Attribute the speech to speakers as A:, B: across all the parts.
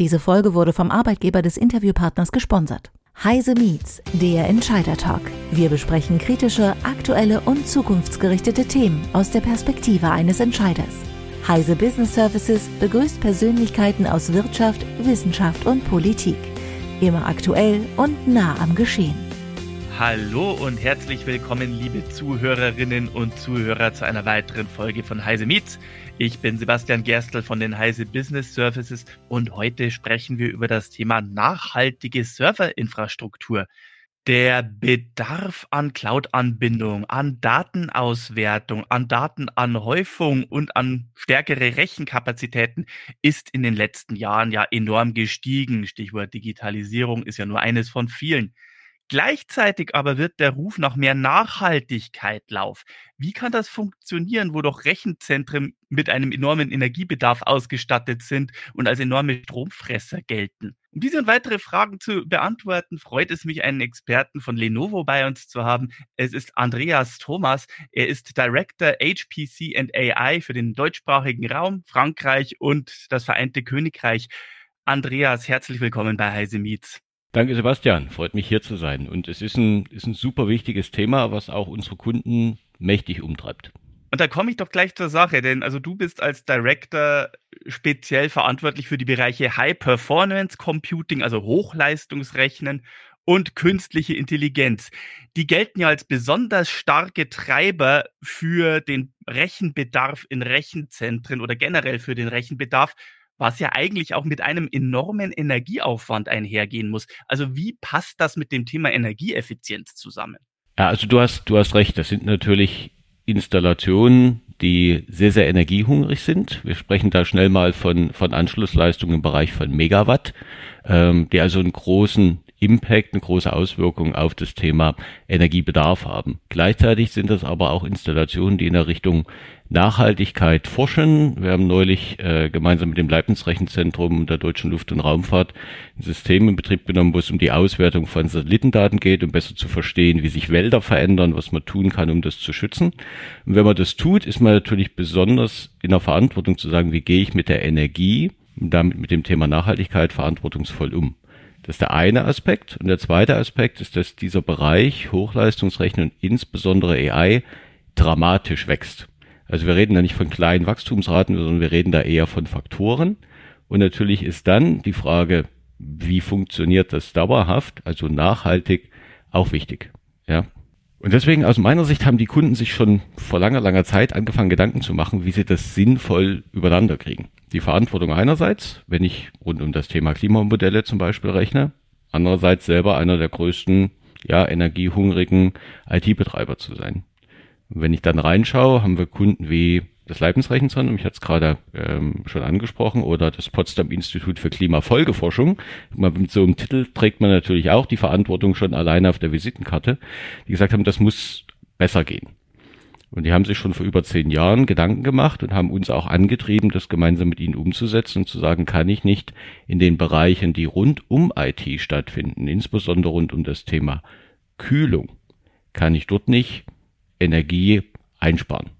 A: Diese Folge wurde vom Arbeitgeber des Interviewpartners gesponsert. Heise Meets, der Entscheider Talk. Wir besprechen kritische, aktuelle und zukunftsgerichtete Themen aus der Perspektive eines Entscheiders. Heise Business Services begrüßt Persönlichkeiten aus Wirtschaft, Wissenschaft und Politik. Immer aktuell und nah am Geschehen.
B: Hallo und herzlich willkommen, liebe Zuhörerinnen und Zuhörer, zu einer weiteren Folge von Heise Meets. Ich bin Sebastian Gerstl von den Heise Business Services und heute sprechen wir über das Thema nachhaltige Serverinfrastruktur. Der Bedarf an Cloud-Anbindung, an Datenauswertung, an Datenanhäufung und an stärkere Rechenkapazitäten ist in den letzten Jahren ja enorm gestiegen. Stichwort Digitalisierung ist ja nur eines von vielen. Gleichzeitig aber wird der Ruf nach mehr Nachhaltigkeit lauf. Wie kann das funktionieren, wo doch Rechenzentren mit einem enormen Energiebedarf ausgestattet sind und als enorme Stromfresser gelten? Um diese und weitere Fragen zu beantworten, freut es mich, einen Experten von Lenovo bei uns zu haben. Es ist Andreas Thomas. Er ist Director HPC and AI für den deutschsprachigen Raum, Frankreich und das Vereinte Königreich. Andreas, herzlich willkommen bei Heise Meets.
C: Danke, Sebastian. Freut mich hier zu sein. Und es ist ein, ist ein super wichtiges Thema, was auch unsere Kunden mächtig umtreibt.
B: Und da komme ich doch gleich zur Sache, denn also du bist als Director speziell verantwortlich für die Bereiche High Performance Computing, also Hochleistungsrechnen und künstliche Intelligenz. Die gelten ja als besonders starke Treiber für den Rechenbedarf in Rechenzentren oder generell für den Rechenbedarf was ja eigentlich auch mit einem enormen Energieaufwand einhergehen muss. Also wie passt das mit dem Thema Energieeffizienz zusammen?
C: Ja, also du hast, du hast recht. Das sind natürlich Installationen, die sehr, sehr energiehungrig sind. Wir sprechen da schnell mal von, von Anschlussleistungen im Bereich von Megawatt, ähm, die also einen großen Impact, eine große Auswirkung auf das Thema Energiebedarf haben. Gleichzeitig sind das aber auch Installationen, die in der Richtung Nachhaltigkeit forschen. Wir haben neulich äh, gemeinsam mit dem Leibniz Rechenzentrum der Deutschen Luft- und Raumfahrt ein System in Betrieb genommen, wo es um die Auswertung von Satellitendaten geht, um besser zu verstehen, wie sich Wälder verändern, was man tun kann, um das zu schützen. Und wenn man das tut, ist man natürlich besonders in der Verantwortung zu sagen, wie gehe ich mit der Energie und damit mit dem Thema Nachhaltigkeit verantwortungsvoll um. Das ist der eine Aspekt. Und der zweite Aspekt ist, dass dieser Bereich Hochleistungsrechnen und insbesondere AI dramatisch wächst. Also wir reden da nicht von kleinen Wachstumsraten, sondern wir reden da eher von Faktoren. Und natürlich ist dann die Frage, wie funktioniert das dauerhaft, also nachhaltig, auch wichtig. Ja. Und deswegen aus meiner Sicht haben die Kunden sich schon vor langer, langer Zeit angefangen, Gedanken zu machen, wie sie das sinnvoll übereinander kriegen. Die Verantwortung einerseits, wenn ich rund um das Thema Klimamodelle zum Beispiel rechne, andererseits selber einer der größten, ja, energiehungrigen IT-Betreiber zu sein. Wenn ich dann reinschaue, haben wir Kunden wie das Leibniz Rechenzentrum, ich hatte es gerade ähm, schon angesprochen, oder das Potsdam Institut für Klimafolgeforschung. Mit so einem Titel trägt man natürlich auch die Verantwortung schon alleine auf der Visitenkarte, die gesagt haben, das muss besser gehen. Und die haben sich schon vor über zehn Jahren Gedanken gemacht und haben uns auch angetrieben, das gemeinsam mit ihnen umzusetzen und zu sagen, kann ich nicht in den Bereichen, die rund um IT stattfinden, insbesondere rund um das Thema Kühlung, kann ich dort nicht Energie einsparen.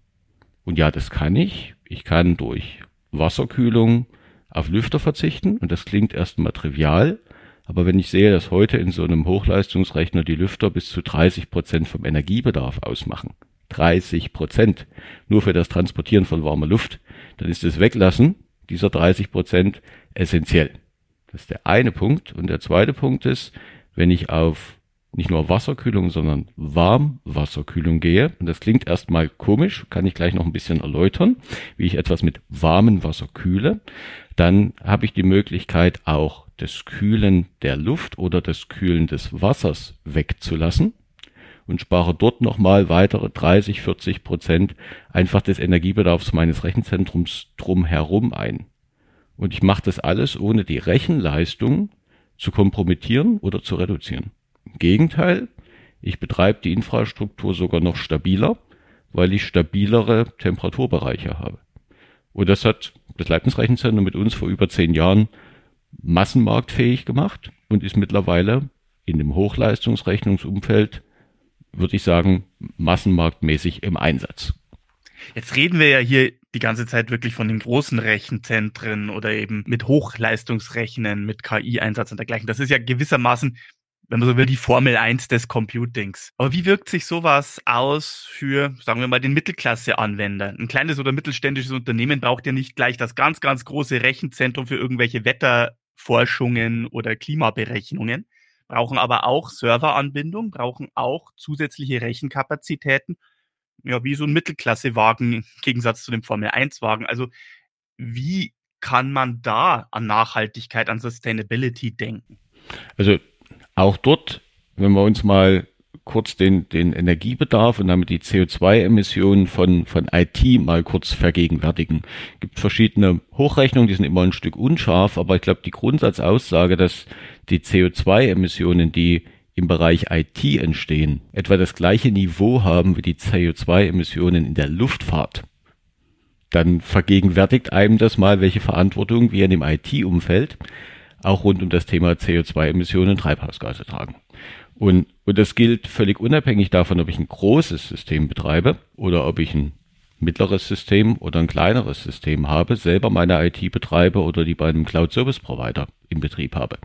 C: Und ja, das kann ich. Ich kann durch Wasserkühlung auf Lüfter verzichten und das klingt erstmal trivial, aber wenn ich sehe, dass heute in so einem Hochleistungsrechner die Lüfter bis zu 30 Prozent vom Energiebedarf ausmachen, 30 Prozent nur für das Transportieren von warmer Luft, dann ist das Weglassen dieser 30 Prozent essentiell. Das ist der eine Punkt. Und der zweite Punkt ist, wenn ich auf nicht nur Wasserkühlung, sondern Warmwasserkühlung gehe. Und das klingt erstmal komisch, kann ich gleich noch ein bisschen erläutern, wie ich etwas mit warmem Wasser kühle. Dann habe ich die Möglichkeit auch das Kühlen der Luft oder das Kühlen des Wassers wegzulassen und spare dort nochmal weitere 30, 40 Prozent einfach des Energiebedarfs meines Rechenzentrums drumherum ein. Und ich mache das alles, ohne die Rechenleistung zu kompromittieren oder zu reduzieren. Im Gegenteil, ich betreibe die Infrastruktur sogar noch stabiler, weil ich stabilere Temperaturbereiche habe. Und das hat das Leibniz Rechenzentrum mit uns vor über zehn Jahren massenmarktfähig gemacht und ist mittlerweile in dem Hochleistungsrechnungsumfeld, würde ich sagen, massenmarktmäßig im Einsatz.
B: Jetzt reden wir ja hier die ganze Zeit wirklich von den großen Rechenzentren oder eben mit Hochleistungsrechnen, mit KI-Einsatz und dergleichen. Das ist ja gewissermaßen, wenn man so will, die Formel 1 des Computings. Aber wie wirkt sich sowas aus für, sagen wir mal, den Mittelklasse-Anwender? Ein kleines oder mittelständisches Unternehmen braucht ja nicht gleich das ganz, ganz große Rechenzentrum für irgendwelche Wetterforschungen oder Klimaberechnungen, brauchen aber auch Serveranbindung, brauchen auch zusätzliche Rechenkapazitäten ja, wie so ein Mittelklassewagen im Gegensatz zu dem Formel-1-Wagen. Also wie kann man da an Nachhaltigkeit, an Sustainability denken?
C: Also auch dort, wenn wir uns mal kurz den, den Energiebedarf und damit die CO2-Emissionen von, von IT mal kurz vergegenwärtigen. Es gibt verschiedene Hochrechnungen, die sind immer ein Stück unscharf, aber ich glaube, die Grundsatzaussage, dass die CO2-Emissionen, die im Bereich IT entstehen, etwa das gleiche Niveau haben wie die CO2-Emissionen in der Luftfahrt, dann vergegenwärtigt einem das mal, welche Verantwortung wir in dem IT-Umfeld auch rund um das Thema CO2-Emissionen und Treibhausgase tragen. Und, und das gilt völlig unabhängig davon, ob ich ein großes System betreibe oder ob ich ein mittleres System oder ein kleineres System habe, selber meine IT betreibe oder die bei einem Cloud Service Provider im Betrieb habe.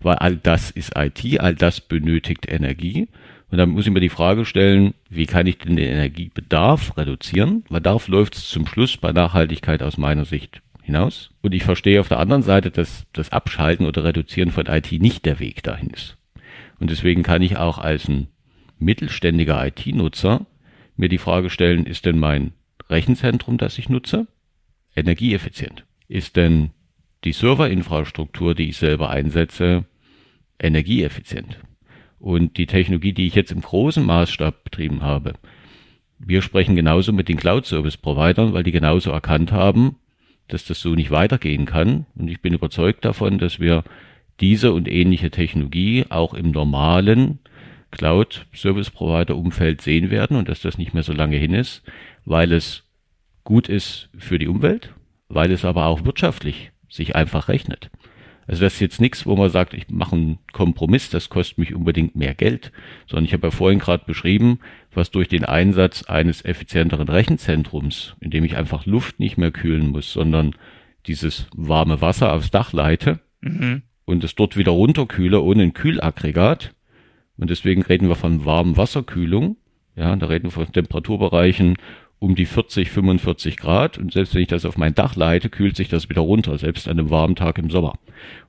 C: Weil all das ist IT, all das benötigt Energie. Und dann muss ich mir die Frage stellen, wie kann ich denn den Energiebedarf reduzieren? Weil darauf läuft es zum Schluss bei Nachhaltigkeit aus meiner Sicht hinaus. Und ich verstehe auf der anderen Seite, dass das Abschalten oder Reduzieren von IT nicht der Weg dahin ist. Und deswegen kann ich auch als ein mittelständiger IT-Nutzer mir die Frage stellen, ist denn mein Rechenzentrum, das ich nutze, energieeffizient? Ist denn die Serverinfrastruktur, die ich selber einsetze, energieeffizient? Und die Technologie, die ich jetzt im großen Maßstab betrieben habe, wir sprechen genauso mit den Cloud-Service-Providern, weil die genauso erkannt haben, dass das so nicht weitergehen kann. Und ich bin überzeugt davon, dass wir diese und ähnliche Technologie auch im normalen Cloud-Service-Provider-Umfeld sehen werden und dass das nicht mehr so lange hin ist, weil es gut ist für die Umwelt, weil es aber auch wirtschaftlich sich einfach rechnet. Also das ist jetzt nichts, wo man sagt, ich mache einen Kompromiss, das kostet mich unbedingt mehr Geld, sondern ich habe ja vorhin gerade beschrieben, was durch den Einsatz eines effizienteren Rechenzentrums, in dem ich einfach Luft nicht mehr kühlen muss, sondern dieses warme Wasser aufs Dach leite mhm. und es dort wieder runterkühle ohne ein Kühlaggregat. Und deswegen reden wir von warmen Wasserkühlung. Ja, da reden wir von Temperaturbereichen um die 40, 45 Grad und selbst wenn ich das auf mein Dach leite, kühlt sich das wieder runter, selbst an einem warmen Tag im Sommer.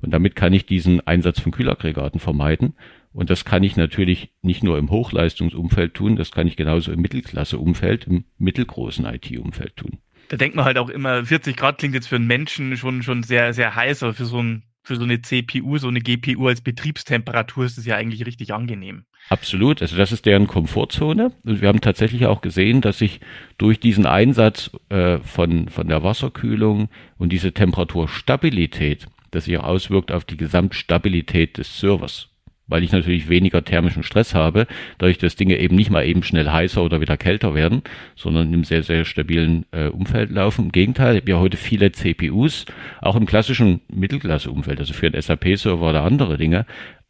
C: Und damit kann ich diesen Einsatz von Kühlaggregaten vermeiden. Und das kann ich natürlich nicht nur im Hochleistungsumfeld tun, das kann ich genauso im Mittelklasse-Umfeld, im mittelgroßen IT-Umfeld tun.
B: Da denkt man halt auch immer, 40 Grad klingt jetzt für einen Menschen schon, schon sehr, sehr heiß, aber für so ein für so eine CPU, so eine GPU als Betriebstemperatur ist es ja eigentlich richtig angenehm.
C: Absolut, also das ist deren Komfortzone. Und wir haben tatsächlich auch gesehen, dass sich durch diesen Einsatz äh, von, von der Wasserkühlung und diese Temperaturstabilität, dass sich auch auswirkt auf die Gesamtstabilität des Servers weil ich natürlich weniger thermischen Stress habe, dadurch, dass Dinge eben nicht mal eben schnell heißer oder wieder kälter werden, sondern einem sehr, sehr stabilen äh, Umfeld laufen. Im Gegenteil, wir heute viele CPUs, auch im klassischen Mittelklasse-Umfeld, also für einen SAP-Server oder andere Dinge,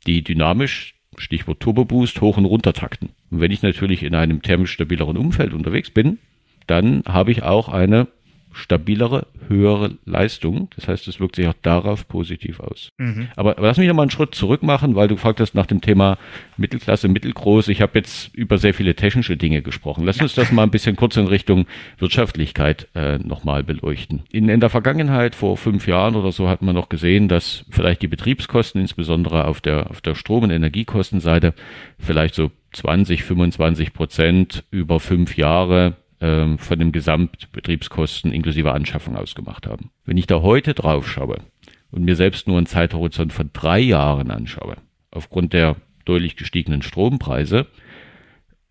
C: die dynamisch, Stichwort Turbo Boost, hoch und runter takten. Und wenn ich natürlich in einem thermisch stabileren Umfeld unterwegs bin, dann habe ich auch eine stabilere, höhere Leistung. Das heißt, es wirkt sich auch darauf positiv aus. Mhm. Aber, aber lass mich noch mal einen Schritt zurück machen, weil du gefragt hast nach dem Thema Mittelklasse, Mittelgroß. Ich habe jetzt über sehr viele technische Dinge gesprochen. Lass ja. uns das mal ein bisschen kurz in Richtung Wirtschaftlichkeit äh, nochmal beleuchten. In, in der Vergangenheit, vor fünf Jahren oder so, hat man noch gesehen, dass vielleicht die Betriebskosten, insbesondere auf der, auf der Strom- und Energiekostenseite, vielleicht so 20, 25 Prozent über fünf Jahre ähm, von den Gesamtbetriebskosten inklusive Anschaffung ausgemacht haben. Wenn ich da heute drauf schaue und mir selbst nur einen Zeithorizont von drei Jahren anschaue, aufgrund der deutlich gestiegenen Strompreise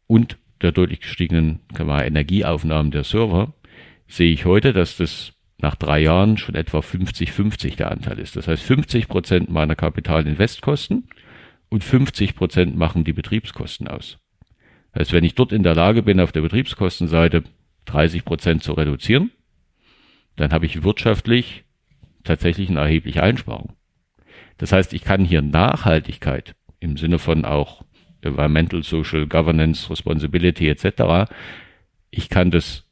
C: und der deutlich gestiegenen wir, Energieaufnahmen der Server, sehe ich heute, dass das nach drei Jahren schon etwa 50-50 der Anteil ist. Das heißt, 50 Prozent meiner Kapitalinvestkosten und 50 Prozent machen die Betriebskosten aus. Das heißt, wenn ich dort in der Lage bin, auf der Betriebskostenseite 30 Prozent zu reduzieren, dann habe ich wirtschaftlich tatsächlich eine erhebliche Einsparung. Das heißt, ich kann hier Nachhaltigkeit im Sinne von auch Environmental, Social Governance, Responsibility etc. Ich kann das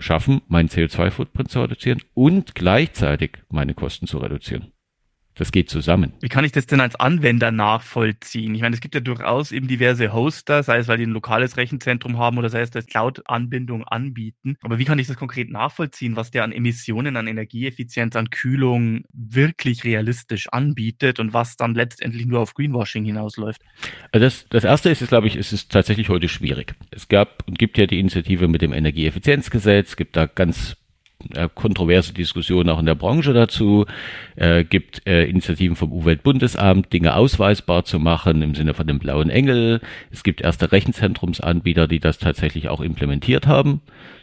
C: schaffen, meinen CO2-Footprint zu reduzieren und gleichzeitig meine Kosten zu reduzieren. Das geht zusammen.
B: Wie kann ich das denn als Anwender nachvollziehen? Ich meine, es gibt ja durchaus eben diverse Hoster, sei es, weil die ein lokales Rechenzentrum haben oder sei es, dass Cloud-Anbindung anbieten. Aber wie kann ich das konkret nachvollziehen, was der an Emissionen, an Energieeffizienz, an Kühlung wirklich realistisch anbietet und was dann letztendlich nur auf Greenwashing hinausläuft?
C: Also das, das erste ist, glaube ich, es ist tatsächlich heute schwierig. Es gab und gibt ja die Initiative mit dem Energieeffizienzgesetz, gibt da ganz äh, kontroverse Diskussionen auch in der Branche dazu, äh, gibt äh, Initiativen vom Umweltbundesamt, Dinge ausweisbar zu machen im Sinne von dem blauen Engel. Es gibt erste Rechenzentrumsanbieter, die das tatsächlich auch implementiert haben.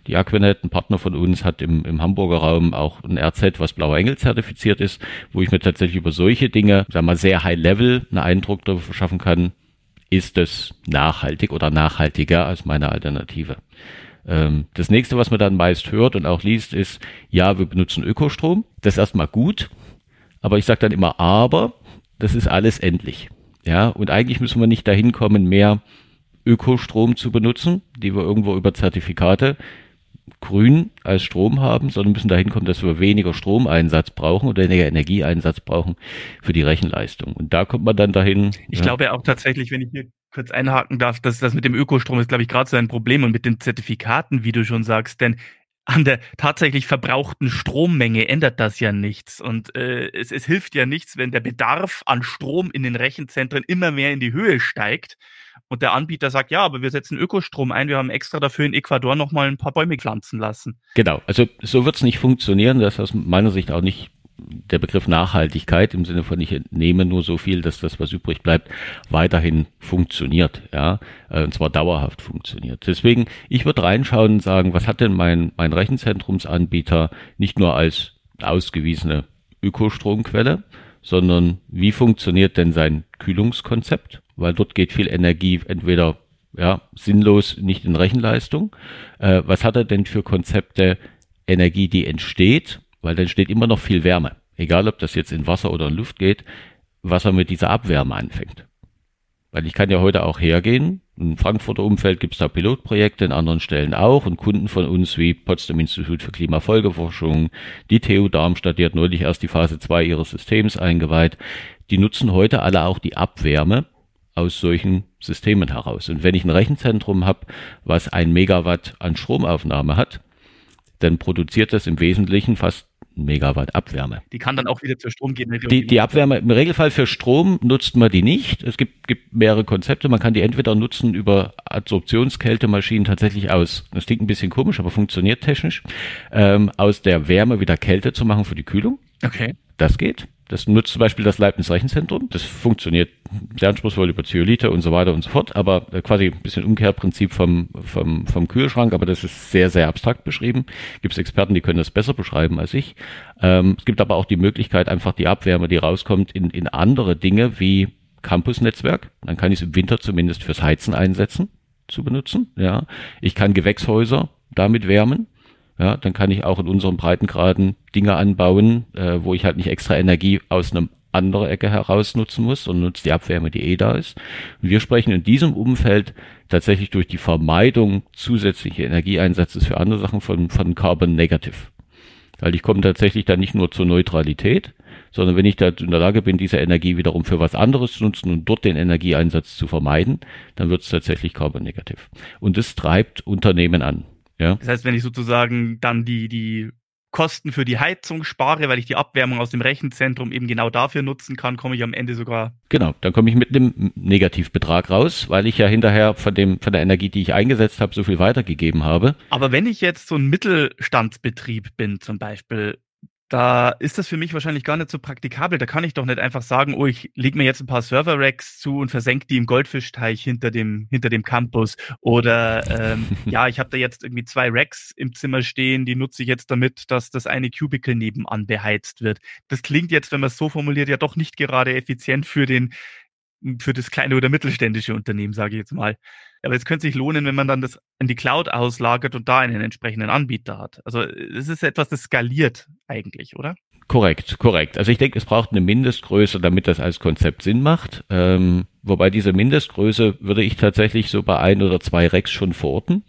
C: Die Aquinet, ein Partner von uns, hat im, im Hamburger Raum auch ein RZ, was blauer Engel zertifiziert ist, wo ich mir tatsächlich über solche Dinge, sagen wir mal, sehr high level einen Eindruck darüber verschaffen kann, ist es nachhaltig oder nachhaltiger als meine Alternative. Ähm, das nächste, was man dann meist hört und auch liest, ist, ja, wir benutzen Ökostrom. Das ist erstmal gut, aber ich sage dann immer, aber das ist alles endlich. Ja, und eigentlich müssen wir nicht dahin kommen, mehr Ökostrom zu benutzen, die wir irgendwo über Zertifikate grün als Strom haben, sondern müssen dahin kommen, dass wir weniger Stromeinsatz brauchen oder weniger Energieeinsatz brauchen für die Rechenleistung. Und da kommt man dann dahin.
B: Ich ja. glaube auch tatsächlich, wenn ich hier kurz einhaken darf, dass das mit dem Ökostrom ist, glaube ich, gerade so ein Problem und mit den Zertifikaten, wie du schon sagst, denn an der tatsächlich verbrauchten Strommenge ändert das ja nichts. Und äh, es, es hilft ja nichts, wenn der Bedarf an Strom in den Rechenzentren immer mehr in die Höhe steigt und der Anbieter sagt, ja, aber wir setzen Ökostrom ein, wir haben extra dafür in Ecuador nochmal ein paar Bäume pflanzen lassen.
C: Genau, also so wird es nicht funktionieren, das ist aus meiner Sicht auch nicht der Begriff Nachhaltigkeit im Sinne von ich entnehme nur so viel, dass das, was übrig bleibt, weiterhin funktioniert, ja, äh, und zwar dauerhaft funktioniert. Deswegen, ich würde reinschauen und sagen, was hat denn mein, mein Rechenzentrumsanbieter nicht nur als ausgewiesene Ökostromquelle, sondern wie funktioniert denn sein Kühlungskonzept? Weil dort geht viel Energie entweder ja, sinnlos nicht in Rechenleistung. Äh, was hat er denn für Konzepte Energie, die entsteht weil dann steht immer noch viel Wärme. Egal, ob das jetzt in Wasser oder in Luft geht, was er mit dieser Abwärme anfängt. Weil ich kann ja heute auch hergehen. Im Frankfurter Umfeld gibt es da Pilotprojekte, in anderen Stellen auch. Und Kunden von uns wie Potsdam Institut für Klimafolgeforschung, die TU Darmstadt, die hat neulich erst die Phase 2 ihres Systems eingeweiht. Die nutzen heute alle auch die Abwärme aus solchen Systemen heraus. Und wenn ich ein Rechenzentrum habe, was ein Megawatt an Stromaufnahme hat, dann produziert das im Wesentlichen fast Megawatt Abwärme.
B: Die kann dann auch wieder zur Stromgenerierung.
C: Die, die Abwärme, im Regelfall für Strom nutzt man die nicht. Es gibt, gibt mehrere Konzepte. Man kann die entweder nutzen über Adsorptionskältemaschinen tatsächlich aus, das klingt ein bisschen komisch, aber funktioniert technisch, ähm, aus der Wärme wieder Kälte zu machen für die Kühlung.
B: Okay.
C: Das geht. Das nutzt zum Beispiel das Leibniz Rechenzentrum. Das funktioniert sehr anspruchsvoll über Zeolite und so weiter und so fort, aber äh, quasi ein bisschen Umkehrprinzip vom, vom, vom Kühlschrank, aber das ist sehr, sehr abstrakt beschrieben. Gibt es Experten, die können das besser beschreiben als ich. Ähm, es gibt aber auch die Möglichkeit, einfach die Abwärme, die rauskommt, in, in andere Dinge wie Campusnetzwerk. Dann kann ich es im Winter zumindest fürs Heizen einsetzen, zu benutzen. Ja, Ich kann Gewächshäuser damit wärmen ja, dann kann ich auch in unseren Breitengraden Dinge anbauen, äh, wo ich halt nicht extra Energie aus einem anderen Ecke heraus nutzen muss und nutze die Abwärme, die eh da ist. Und wir sprechen in diesem Umfeld tatsächlich durch die Vermeidung zusätzliche Energieeinsatzes für andere Sachen von, von Carbon Negative. Weil ich komme tatsächlich dann nicht nur zur Neutralität, sondern wenn ich da in der Lage bin, diese Energie wiederum für was anderes zu nutzen und dort den Energieeinsatz zu vermeiden, dann wird es tatsächlich Carbon Negative. Und das treibt Unternehmen an. Ja.
B: Das heißt, wenn ich sozusagen dann die, die Kosten für die Heizung spare, weil ich die Abwärmung aus dem Rechenzentrum eben genau dafür nutzen kann, komme ich am Ende sogar.
C: Genau, dann komme ich mit einem Negativbetrag raus, weil ich ja hinterher von dem von der Energie, die ich eingesetzt habe, so viel weitergegeben habe.
B: Aber wenn ich jetzt so ein Mittelstandsbetrieb bin, zum Beispiel, da ist das für mich wahrscheinlich gar nicht so praktikabel. Da kann ich doch nicht einfach sagen, oh, ich lege mir jetzt ein paar Server-Racks zu und versenke die im Goldfischteich hinter dem, hinter dem Campus. Oder ähm, ja, ich habe da jetzt irgendwie zwei Racks im Zimmer stehen, die nutze ich jetzt damit, dass das eine Cubicle nebenan beheizt wird. Das klingt jetzt, wenn man es so formuliert, ja doch nicht gerade effizient für den für das kleine oder mittelständische Unternehmen, sage ich jetzt mal. Aber es könnte sich lohnen, wenn man dann das in die Cloud auslagert und da einen entsprechenden Anbieter hat. Also es ist etwas, das skaliert eigentlich, oder?
C: Korrekt, korrekt. Also ich denke, es braucht eine Mindestgröße, damit das als Konzept Sinn macht. Ähm, wobei diese Mindestgröße würde ich tatsächlich so bei ein oder zwei Racks schon verorten.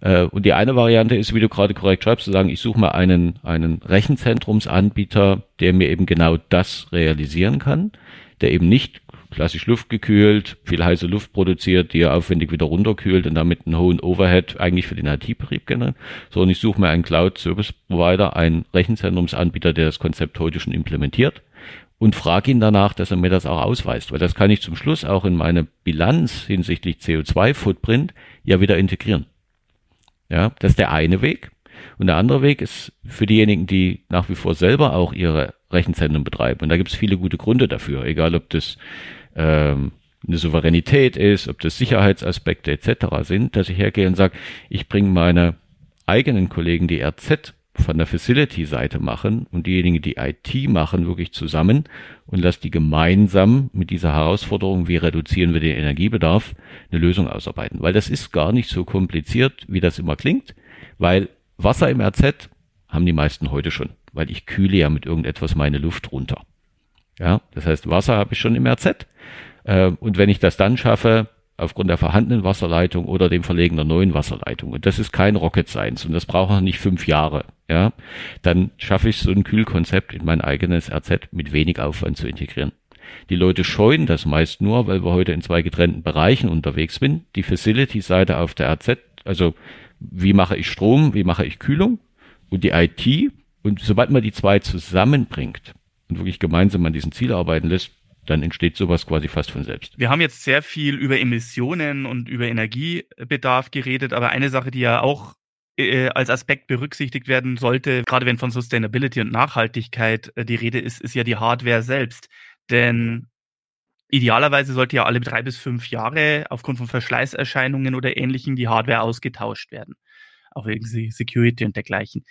C: Äh, und die eine Variante ist, wie du gerade korrekt schreibst, zu sagen, ich suche mal einen, einen Rechenzentrumsanbieter, der mir eben genau das realisieren kann, der eben nicht klassisch luftgekühlt, viel heiße Luft produziert, die er aufwendig wieder runterkühlt und damit einen hohen Overhead eigentlich für den IT-Betrieb generiert, sondern ich suche mir einen Cloud-Service-Provider, einen Rechenzentrumsanbieter, der das Konzept heute schon implementiert und frage ihn danach, dass er mir das auch ausweist, weil das kann ich zum Schluss auch in meine Bilanz hinsichtlich CO2-Footprint ja wieder integrieren. Ja, das ist der eine Weg. Und der andere Weg ist für diejenigen, die nach wie vor selber auch ihre Rechenzentren betreiben. Und da gibt es viele gute Gründe dafür, egal ob das ähm, eine Souveränität ist, ob das Sicherheitsaspekte etc. sind, dass ich hergehe und sage, ich bringe meine eigenen Kollegen, die RZ von der Facility-Seite machen und diejenigen, die IT machen, wirklich zusammen und lass die gemeinsam mit dieser Herausforderung, wie reduzieren wir den Energiebedarf, eine Lösung ausarbeiten. Weil das ist gar nicht so kompliziert, wie das immer klingt, weil Wasser im RZ haben die meisten heute schon, weil ich kühle ja mit irgendetwas meine Luft runter. Ja, das heißt, Wasser habe ich schon im RZ. Äh, und wenn ich das dann schaffe, aufgrund der vorhandenen Wasserleitung oder dem Verlegen der neuen Wasserleitung. Und das ist kein Rocket Science und das braucht noch nicht fünf Jahre. Ja, dann schaffe ich so ein Kühlkonzept in mein eigenes RZ mit wenig Aufwand zu integrieren. Die Leute scheuen das meist nur, weil wir heute in zwei getrennten Bereichen unterwegs sind. Die Facility-Seite auf der RZ, also wie mache ich Strom, wie mache ich Kühlung und die IT. Und sobald man die zwei zusammenbringt und wirklich gemeinsam an diesen Ziel arbeiten lässt, dann entsteht sowas quasi fast von selbst.
B: Wir haben jetzt sehr viel über Emissionen und über Energiebedarf geredet, aber eine Sache, die ja auch äh, als Aspekt berücksichtigt werden sollte, gerade wenn von Sustainability und Nachhaltigkeit äh, die Rede ist, ist ja die Hardware selbst. Denn idealerweise sollte ja alle drei bis fünf Jahre aufgrund von Verschleißerscheinungen oder ähnlichem die Hardware ausgetauscht werden. Auch wegen Security und dergleichen.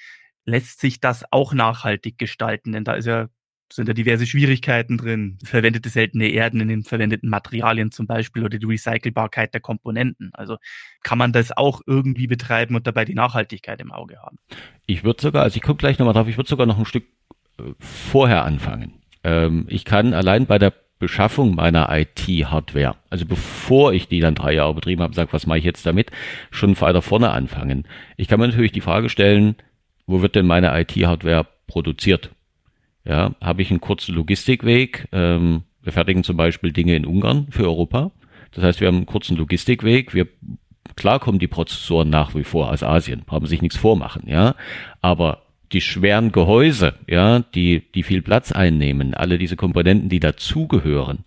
B: Lässt sich das auch nachhaltig gestalten? Denn da ist ja sind da diverse Schwierigkeiten drin. Verwendete seltene Erden in den verwendeten Materialien zum Beispiel oder die Recycelbarkeit der Komponenten. Also kann man das auch irgendwie betreiben und dabei die Nachhaltigkeit im Auge haben.
C: Ich würde sogar, also ich gucke gleich nochmal drauf, ich würde sogar noch ein Stück äh, vorher anfangen. Ähm, ich kann allein bei der Beschaffung meiner IT-Hardware, also bevor ich die dann drei Jahre betrieben habe, sage, was mache ich jetzt damit, schon weiter vorne anfangen. Ich kann mir natürlich die Frage stellen, wo wird denn meine IT-Hardware produziert? Ja, habe ich einen kurzen Logistikweg. Ähm, wir fertigen zum Beispiel Dinge in Ungarn für Europa. Das heißt, wir haben einen kurzen Logistikweg. Wir klar kommen die Prozessoren nach wie vor aus Asien, haben sich nichts vormachen, ja. Aber die schweren Gehäuse, ja, die, die viel Platz einnehmen, alle diese Komponenten, die dazugehören,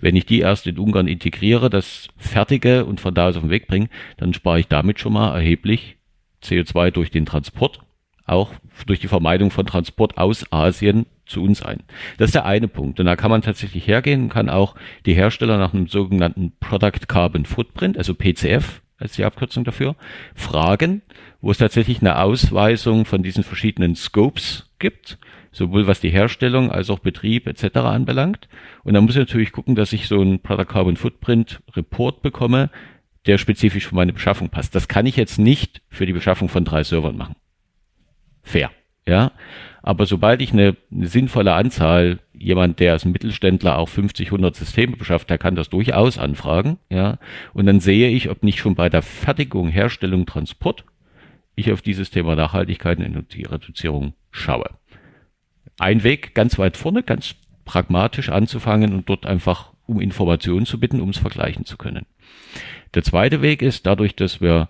C: wenn ich die erst in Ungarn integriere, das fertige und von da aus auf den Weg bringe, dann spare ich damit schon mal erheblich CO2 durch den Transport, auch durch die Vermeidung von Transport aus Asien zu uns ein. Das ist der eine Punkt. Und da kann man tatsächlich hergehen und kann auch die Hersteller nach einem sogenannten Product Carbon Footprint, also PCF, als die Abkürzung dafür, fragen, wo es tatsächlich eine Ausweisung von diesen verschiedenen Scopes gibt, sowohl was die Herstellung als auch Betrieb etc. anbelangt. Und da muss ich natürlich gucken, dass ich so einen Product Carbon Footprint Report bekomme, der spezifisch für meine Beschaffung passt. Das kann ich jetzt nicht für die Beschaffung von drei Servern machen. Fair. Ja, aber sobald ich eine, eine sinnvolle Anzahl, jemand, der als Mittelständler auch 50, 100 Systeme beschafft, der kann das durchaus anfragen, ja. Und dann sehe ich, ob nicht schon bei der Fertigung, Herstellung, Transport ich auf dieses Thema Nachhaltigkeit und die Reduzierung schaue. Ein Weg ganz weit vorne, ganz pragmatisch anzufangen und dort einfach um Informationen zu bitten, um es vergleichen zu können. Der zweite Weg ist, dadurch, dass wir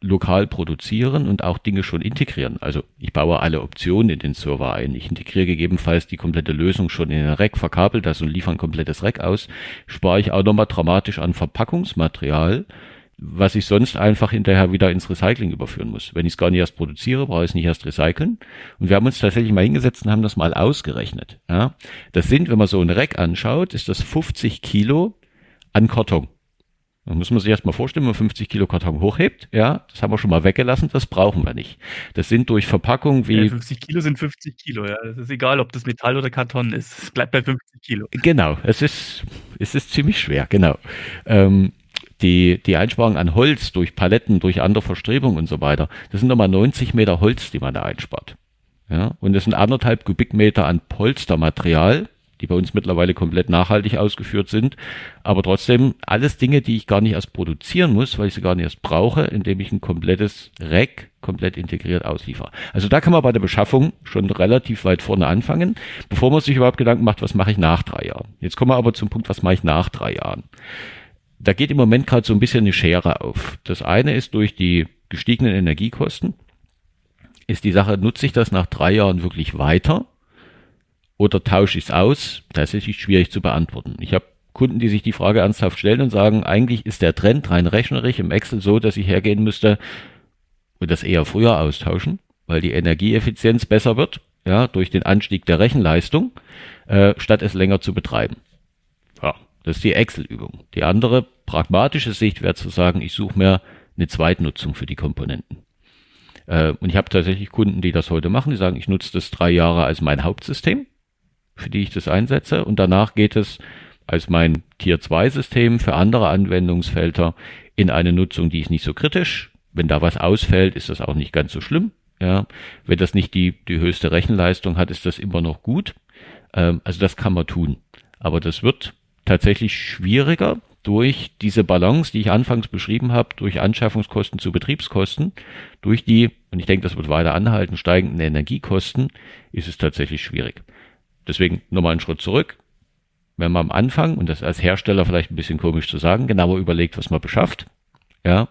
C: lokal produzieren und auch Dinge schon integrieren. Also ich baue alle Optionen in den Server ein. Ich integriere gegebenenfalls die komplette Lösung schon in den Rack, verkabel das und liefere ein komplettes Rack aus. Spare ich auch nochmal dramatisch an Verpackungsmaterial, was ich sonst einfach hinterher wieder ins Recycling überführen muss. Wenn ich es gar nicht erst produziere, brauche ich es nicht erst recyceln. Und wir haben uns tatsächlich mal hingesetzt und haben das mal ausgerechnet. Ja, das sind, wenn man so ein Rack anschaut, ist das 50 Kilo an Karton. Dann muss man sich erstmal vorstellen, wenn man 50 Kilo Karton hochhebt, ja, das haben wir schon mal weggelassen, das brauchen wir nicht. Das sind durch Verpackung wie. Ja,
B: 50 Kilo sind 50 Kilo, ja. Das ist egal, ob das Metall oder Karton ist. Es bleibt bei 50 Kilo.
C: Genau, es ist, es ist ziemlich schwer, genau. Ähm, die, die Einsparung an Holz durch Paletten, durch andere Verstrebungen und so weiter, das sind nochmal 90 Meter Holz, die man da einspart. Ja, und das sind anderthalb Kubikmeter an Polstermaterial, die bei uns mittlerweile komplett nachhaltig ausgeführt sind. Aber trotzdem alles Dinge, die ich gar nicht erst produzieren muss, weil ich sie gar nicht erst brauche, indem ich ein komplettes Rack komplett integriert ausliefere. Also da kann man bei der Beschaffung schon relativ weit vorne anfangen, bevor man sich überhaupt Gedanken macht, was mache ich nach drei Jahren. Jetzt kommen wir aber zum Punkt, was mache ich nach drei Jahren. Da geht im Moment gerade so ein bisschen eine Schere auf. Das eine ist durch die gestiegenen Energiekosten, ist die Sache, nutze ich das nach drei Jahren wirklich weiter oder tausche ich es aus? Ist schwierig zu beantworten. Ich habe Kunden, die sich die Frage ernsthaft stellen und sagen, eigentlich ist der Trend rein rechnerisch im Excel so, dass ich hergehen müsste und das eher früher austauschen, weil die Energieeffizienz besser wird, ja, durch den Anstieg der Rechenleistung, äh, statt es länger zu betreiben. Ja, das ist die Excel-Übung. Die andere pragmatische Sicht wäre zu sagen, ich suche mir eine Zweitnutzung für die Komponenten. Äh, und ich habe tatsächlich Kunden, die das heute machen, die sagen, ich nutze das drei Jahre als mein Hauptsystem für die ich das einsetze. Und danach geht es als mein Tier 2 System für andere Anwendungsfelder in eine Nutzung, die ist nicht so kritisch. Wenn da was ausfällt, ist das auch nicht ganz so schlimm. Ja, wenn das nicht die, die höchste Rechenleistung hat, ist das immer noch gut. Ähm, also das kann man tun. Aber das wird tatsächlich schwieriger durch diese Balance, die ich anfangs beschrieben habe, durch Anschaffungskosten zu Betriebskosten, durch die, und ich denke, das wird weiter anhalten, steigenden Energiekosten, ist es tatsächlich schwierig. Deswegen nochmal einen Schritt zurück. Wenn man am Anfang, und das als Hersteller vielleicht ein bisschen komisch zu sagen, genauer überlegt, was man beschafft, ja,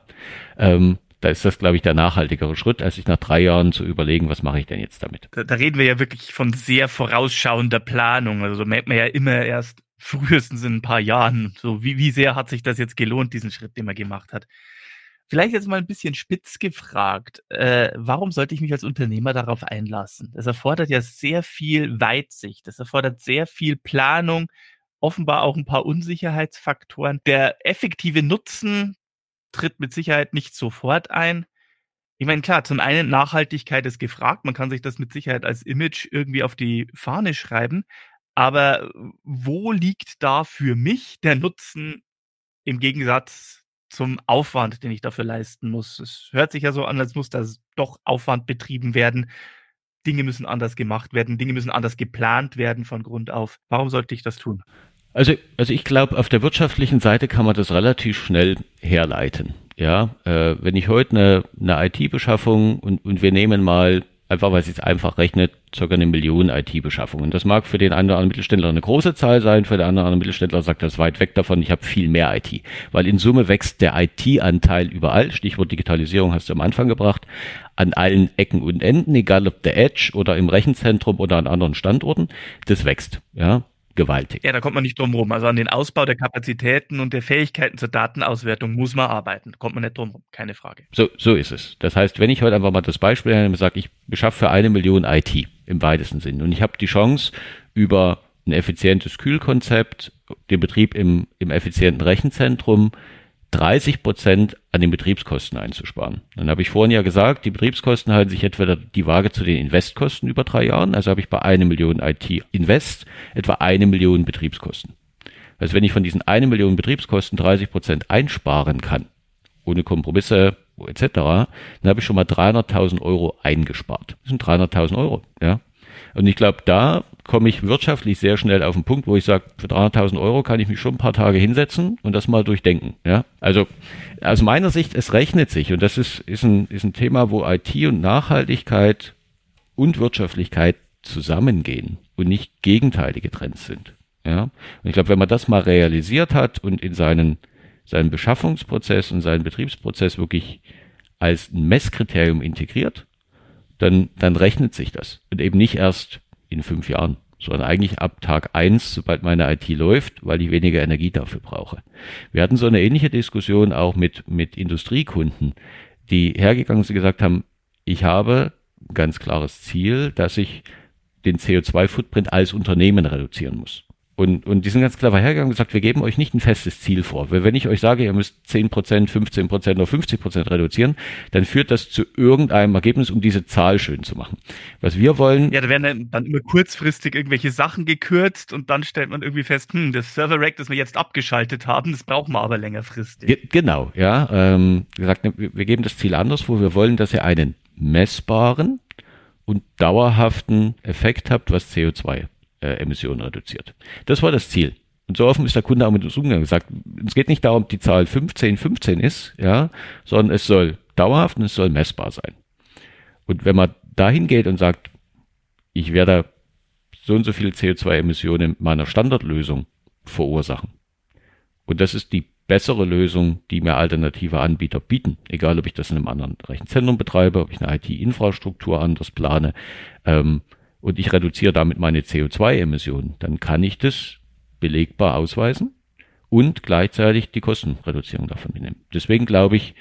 C: ähm, da ist das, glaube ich, der nachhaltigere Schritt, als sich nach drei Jahren zu überlegen, was mache ich denn jetzt damit.
B: Da, da reden wir ja wirklich von sehr vorausschauender Planung. Also so merkt man ja immer erst frühestens in ein paar Jahren, so wie, wie sehr hat sich das jetzt gelohnt, diesen Schritt, den man gemacht hat. Vielleicht jetzt mal ein bisschen spitz gefragt. Äh, warum sollte ich mich als Unternehmer darauf einlassen? Das erfordert ja sehr viel Weitsicht. Das erfordert sehr viel Planung, offenbar auch ein paar Unsicherheitsfaktoren. Der effektive Nutzen tritt mit Sicherheit nicht sofort ein. Ich meine, klar, zum einen Nachhaltigkeit ist gefragt. Man kann sich das mit Sicherheit als Image irgendwie auf die Fahne schreiben. Aber wo liegt da für mich der Nutzen im Gegensatz zum Aufwand, den ich dafür leisten muss. Es hört sich ja so an, als muss da doch Aufwand betrieben werden. Dinge müssen anders gemacht werden, Dinge müssen anders geplant werden von Grund auf. Warum sollte ich das tun?
C: Also, also ich glaube, auf der wirtschaftlichen Seite kann man das relativ schnell herleiten. Ja, äh, wenn ich heute eine, eine IT-Beschaffung und, und wir nehmen mal einfach weil es jetzt einfach rechnet, circa eine Million IT-Beschaffungen. Das mag für den einen oder anderen Mittelständler eine große Zahl sein, für den anderen Mittelständler sagt das weit weg davon, ich habe viel mehr IT. Weil in Summe wächst der IT-Anteil überall, Stichwort Digitalisierung hast du am Anfang gebracht, an allen Ecken und Enden, egal ob der Edge oder im Rechenzentrum oder an anderen Standorten, das wächst. Ja, gewaltig.
B: Ja, da kommt man nicht drum rum. Also an den Ausbau der Kapazitäten und der Fähigkeiten zur Datenauswertung muss man arbeiten. Da kommt man nicht drum rum, keine Frage.
C: So, so ist es. Das heißt, wenn ich heute einfach mal das Beispiel nehme und sage, ich beschaffe für eine Million IT im weitesten Sinn und ich habe die Chance über ein effizientes Kühlkonzept, den Betrieb im, im effizienten Rechenzentrum, 30 Prozent an den Betriebskosten einzusparen. Dann habe ich vorhin ja gesagt, die Betriebskosten halten sich etwa die Waage zu den Investkosten über drei Jahren. Also habe ich bei einer Million IT Invest etwa eine Million Betriebskosten. Also wenn ich von diesen eine Million Betriebskosten 30 Prozent einsparen kann, ohne Kompromisse etc., dann habe ich schon mal 300.000 Euro eingespart. Das sind 300.000 Euro, ja. Und ich glaube, da komme ich wirtschaftlich sehr schnell auf den Punkt, wo ich sage, für 300.000 Euro kann ich mich schon ein paar Tage hinsetzen und das mal durchdenken. Ja, also aus meiner Sicht, es rechnet sich und das ist, ist, ein, ist ein Thema, wo IT und Nachhaltigkeit und Wirtschaftlichkeit zusammengehen und nicht gegenteilige Trends sind. Ja, und ich glaube, wenn man das mal realisiert hat und in seinen, seinen Beschaffungsprozess und seinen Betriebsprozess wirklich als ein Messkriterium integriert, dann, dann rechnet sich das. Und eben nicht erst in fünf Jahren, sondern eigentlich ab Tag eins, sobald meine IT läuft, weil ich weniger Energie dafür brauche. Wir hatten so eine ähnliche Diskussion auch mit, mit Industriekunden, die hergegangen sind und gesagt haben, ich habe ein ganz klares Ziel, dass ich den CO2-Footprint als Unternehmen reduzieren muss. Und, und die sind ganz clever hergegangen und gesagt, wir geben euch nicht ein festes Ziel vor. Weil wenn ich euch sage, ihr müsst 10%, 15% oder 50% reduzieren, dann führt das zu irgendeinem Ergebnis, um diese Zahl schön zu machen. Was wir wollen.
B: Ja, da werden dann immer kurzfristig irgendwelche Sachen gekürzt und dann stellt man irgendwie fest, hm, das Server-Rack, das wir jetzt abgeschaltet haben, das brauchen wir aber längerfristig.
C: Ge genau, ja. Ähm, gesagt, wir geben das Ziel anders vor. Wir wollen, dass ihr einen messbaren und dauerhaften Effekt habt, was CO2 CO2-Emissionen reduziert. Das war das Ziel. Und so offen ist der Kunde auch mit uns umgegangen. Gesagt, es geht nicht darum, die Zahl 15, 15 ist, ja, sondern es soll dauerhaft und es soll messbar sein. Und wenn man dahin geht und sagt, ich werde so und so viele CO2-Emissionen in meiner Standardlösung verursachen. Und das ist die bessere Lösung, die mir alternative Anbieter bieten. Egal, ob ich das in einem anderen Rechenzentrum betreibe, ob ich eine IT-Infrastruktur anders plane ähm, und ich reduziere damit meine CO2-Emissionen, dann kann ich das belegbar ausweisen und gleichzeitig die Kostenreduzierung davon nehmen. Deswegen glaube ich,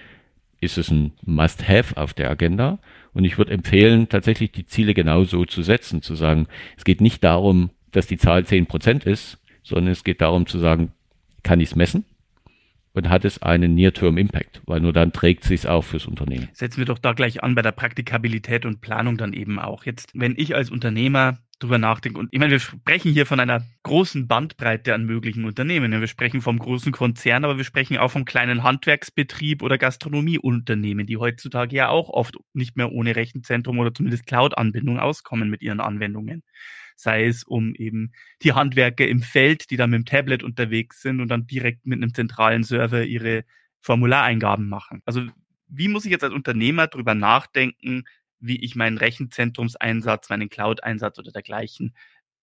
C: ist es ein Must-Have auf der Agenda. Und ich würde empfehlen, tatsächlich die Ziele genau so zu setzen, zu sagen, es geht nicht darum, dass die Zahl zehn Prozent ist, sondern es geht darum zu sagen, kann ich es messen? Und hat es einen Near-Term-Impact, weil nur dann trägt sich auch fürs Unternehmen.
B: Setzen wir doch da gleich an bei der Praktikabilität und Planung dann eben auch. Jetzt, wenn ich als Unternehmer drüber nachdenke, und ich meine, wir sprechen hier von einer großen Bandbreite an möglichen Unternehmen. Wir sprechen vom großen Konzern, aber wir sprechen auch vom kleinen Handwerksbetrieb oder Gastronomieunternehmen, die heutzutage ja auch oft nicht mehr ohne Rechenzentrum oder zumindest Cloud-Anbindung auskommen mit ihren Anwendungen sei es um eben die Handwerker im Feld, die dann mit dem Tablet unterwegs sind und dann direkt mit einem zentralen Server ihre Formulareingaben machen. Also wie muss ich jetzt als Unternehmer drüber nachdenken, wie ich meinen Rechenzentrumseinsatz, meinen Cloud-Einsatz oder dergleichen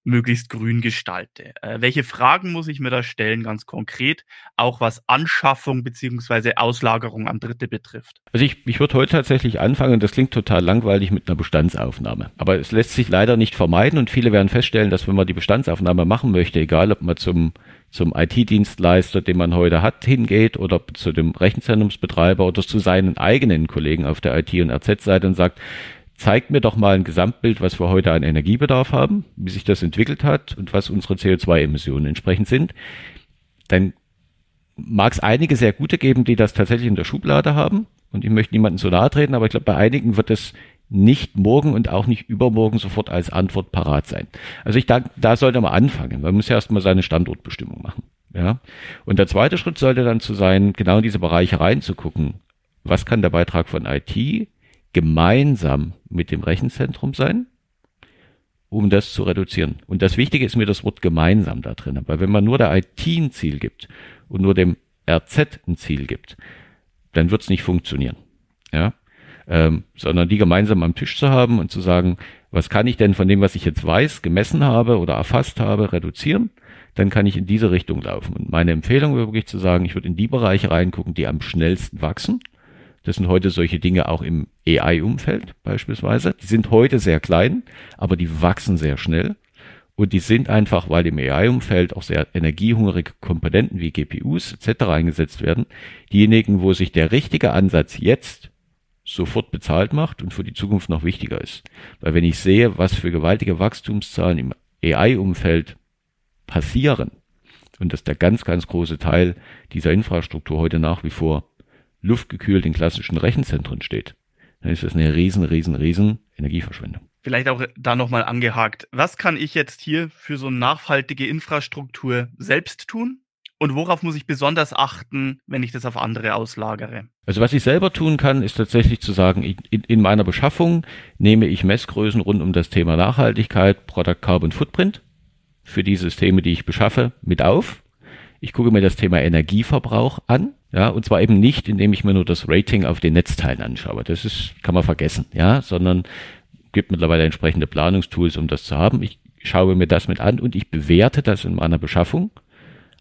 B: möglichst grün gestalte. Äh, welche Fragen muss ich mir da stellen, ganz konkret, auch was Anschaffung beziehungsweise Auslagerung an Dritte betrifft?
C: Also ich, ich würde heute tatsächlich anfangen, das klingt total langweilig mit einer Bestandsaufnahme. Aber es lässt sich leider nicht vermeiden und viele werden feststellen, dass wenn man die Bestandsaufnahme machen möchte, egal ob man zum zum IT-Dienstleister, den man heute hat, hingeht oder zu dem Rechenzentrumsbetreiber oder zu seinen eigenen Kollegen auf der IT- und RZ-Seite und sagt, zeigt mir doch mal ein Gesamtbild, was wir heute an Energiebedarf haben, wie sich das entwickelt hat und was unsere CO2-Emissionen entsprechend sind, dann mag es einige sehr gute geben, die das tatsächlich in der Schublade haben. Und ich möchte niemandem so nahe treten, aber ich glaube, bei einigen wird es nicht morgen und auch nicht übermorgen sofort als Antwort parat sein. Also ich denke, da sollte man anfangen. Man muss ja erstmal seine Standortbestimmung machen. Ja. Und der zweite Schritt sollte dann zu sein, genau in diese Bereiche reinzugucken. Was kann der Beitrag von IT gemeinsam mit dem Rechenzentrum sein, um das zu reduzieren. Und das Wichtige ist mir das Wort gemeinsam da drin, weil wenn man nur der IT ein Ziel gibt und nur dem RZ ein Ziel gibt, dann wird es nicht funktionieren. Ja? Ähm, sondern die gemeinsam am Tisch zu haben und zu sagen, was kann ich denn von dem, was ich jetzt weiß, gemessen habe oder erfasst habe, reduzieren, dann kann ich in diese Richtung laufen. Und meine Empfehlung wäre wirklich zu sagen, ich würde in die Bereiche reingucken, die am schnellsten wachsen das sind heute solche Dinge auch im AI-Umfeld beispielsweise. Die sind heute sehr klein, aber die wachsen sehr schnell. Und die sind einfach, weil im AI-Umfeld auch sehr energiehungrige Komponenten wie GPUs etc. eingesetzt werden, diejenigen, wo sich der richtige Ansatz jetzt sofort bezahlt macht und für die Zukunft noch wichtiger ist. Weil wenn ich sehe, was für gewaltige Wachstumszahlen im AI-Umfeld passieren und dass der ganz, ganz große Teil dieser Infrastruktur heute nach wie vor luftgekühlt in klassischen Rechenzentren steht, dann ist das eine riesen, riesen, riesen Energieverschwendung.
B: Vielleicht auch da nochmal angehakt. Was kann ich jetzt hier für so eine nachhaltige Infrastruktur selbst tun? Und worauf muss ich besonders achten, wenn ich das auf andere auslagere?
C: Also was ich selber tun kann, ist tatsächlich zu sagen, in, in meiner Beschaffung nehme ich Messgrößen rund um das Thema Nachhaltigkeit, Product Carbon Footprint für die Systeme, die ich beschaffe, mit auf. Ich gucke mir das Thema Energieverbrauch an ja, und zwar eben nicht, indem ich mir nur das Rating auf den Netzteilen anschaue. Das ist, kann man vergessen, ja, sondern gibt mittlerweile entsprechende Planungstools, um das zu haben. Ich schaue mir das mit an und ich bewerte das in meiner Beschaffung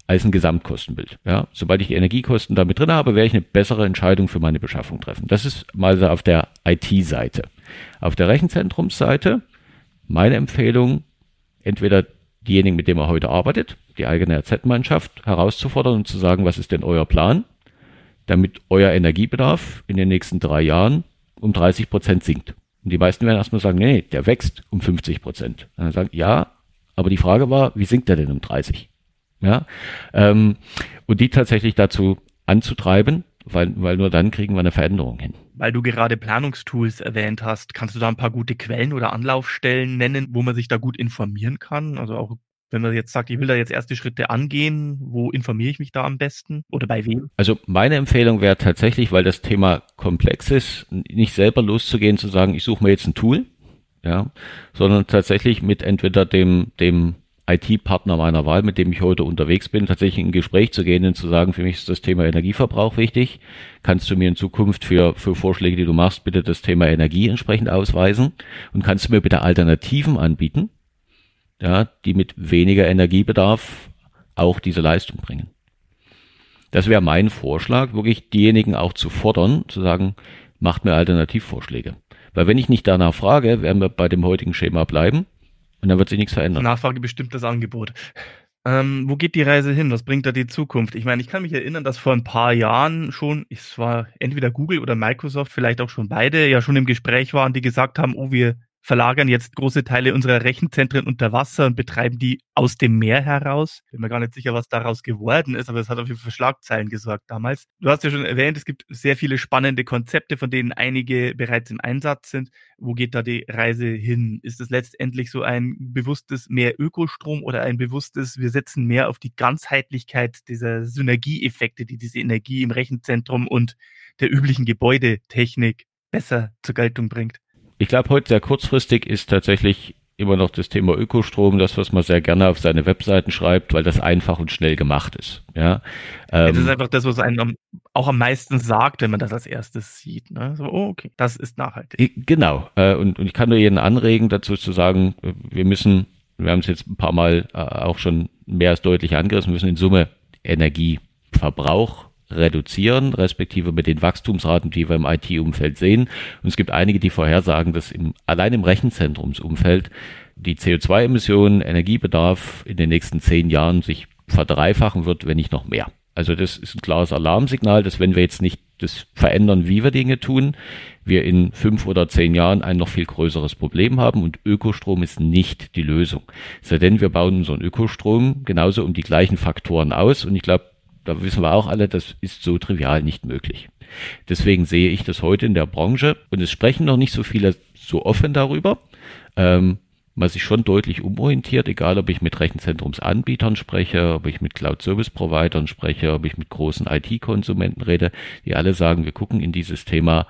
C: als ein Gesamtkostenbild. Ja, sobald ich die Energiekosten damit drin habe, werde ich eine bessere Entscheidung für meine Beschaffung treffen. Das ist mal so auf der IT-Seite. Auf der Rechenzentrumsseite meine Empfehlung, entweder diejenigen, mit denen man heute arbeitet, die eigene RZ-Mannschaft herauszufordern und zu sagen, was ist denn euer Plan? Damit euer Energiebedarf in den nächsten drei Jahren um 30 Prozent sinkt. Und die meisten werden erstmal sagen, nee, der wächst um 50 Prozent. Dann sagen, ja, aber die Frage war, wie sinkt der denn um 30? Ja, ähm, und die tatsächlich dazu anzutreiben, weil, weil nur dann kriegen wir eine Veränderung hin.
B: Weil du gerade Planungstools erwähnt hast, kannst du da ein paar gute Quellen oder Anlaufstellen nennen, wo man sich da gut informieren kann? Also auch wenn man jetzt sagt, ich will da jetzt erste Schritte angehen, wo informiere ich mich da am besten oder bei wem?
C: Also meine Empfehlung wäre tatsächlich, weil das Thema komplex ist, nicht selber loszugehen, zu sagen, ich suche mir jetzt ein Tool, ja, sondern tatsächlich mit entweder dem, dem IT-Partner meiner Wahl, mit dem ich heute unterwegs bin, tatsächlich in ein Gespräch zu gehen und zu sagen, für mich ist das Thema Energieverbrauch wichtig. Kannst du mir in Zukunft für, für Vorschläge, die du machst, bitte das Thema Energie entsprechend ausweisen? Und kannst du mir bitte Alternativen anbieten, ja, die mit weniger Energiebedarf auch diese Leistung bringen? Das wäre mein Vorschlag, wirklich diejenigen auch zu fordern, zu sagen, macht mir Alternativvorschläge. Weil wenn ich nicht danach frage, werden wir bei dem heutigen Schema bleiben und dann wird sich nichts verändern.
B: Nachfrage bestimmt das Angebot. Ähm, wo geht die Reise hin? Was bringt da die Zukunft? Ich meine, ich kann mich erinnern, dass vor ein paar Jahren schon, es war entweder Google oder Microsoft, vielleicht auch schon beide, ja schon im Gespräch waren, die gesagt haben, oh, wir verlagern jetzt große Teile unserer Rechenzentren unter Wasser und betreiben die aus dem Meer heraus. Bin mir gar nicht sicher, was daraus geworden ist, aber es hat auf jeden Fall für Schlagzeilen gesorgt damals. Du hast ja schon erwähnt, es gibt sehr viele spannende Konzepte, von denen einige bereits im Einsatz sind. Wo geht da die Reise hin? Ist es letztendlich so ein bewusstes mehr Ökostrom oder ein bewusstes, wir setzen mehr auf die Ganzheitlichkeit dieser Synergieeffekte, die diese Energie im Rechenzentrum und der üblichen Gebäudetechnik besser zur Geltung bringt?
C: Ich glaube, heute sehr kurzfristig ist tatsächlich immer noch das Thema Ökostrom, das, was man sehr gerne auf seine Webseiten schreibt, weil das einfach und schnell gemacht ist. Ja,
B: ähm, das ist einfach das, was einem auch am meisten sagt, wenn man das als erstes sieht. Ne? So, oh, okay, das ist nachhaltig.
C: Genau. Äh, und, und ich kann nur jeden anregen, dazu zu sagen, wir müssen, wir haben es jetzt ein paar Mal äh, auch schon mehr als deutlich angerissen, müssen in Summe Energieverbrauch reduzieren, respektive mit den Wachstumsraten, die wir im IT-Umfeld sehen. Und es gibt einige, die vorhersagen, dass im, allein im Rechenzentrumsumfeld die CO2-Emissionen, Energiebedarf in den nächsten zehn Jahren sich verdreifachen wird, wenn nicht noch mehr. Also das ist ein klares Alarmsignal, dass wenn wir jetzt nicht das verändern, wie wir Dinge tun, wir in fünf oder zehn Jahren ein noch viel größeres Problem haben und Ökostrom ist nicht die Lösung. Sei denn, wir bauen unseren Ökostrom genauso um die gleichen Faktoren aus und ich glaube, da wissen wir auch alle, das ist so trivial nicht möglich. Deswegen sehe ich das heute in der Branche und es sprechen noch nicht so viele so offen darüber. Ähm, man sich schon deutlich umorientiert, egal ob ich mit Rechenzentrumsanbietern spreche, ob ich mit Cloud-Service-Providern spreche, ob ich mit großen IT-Konsumenten rede, die alle sagen, wir gucken in dieses Thema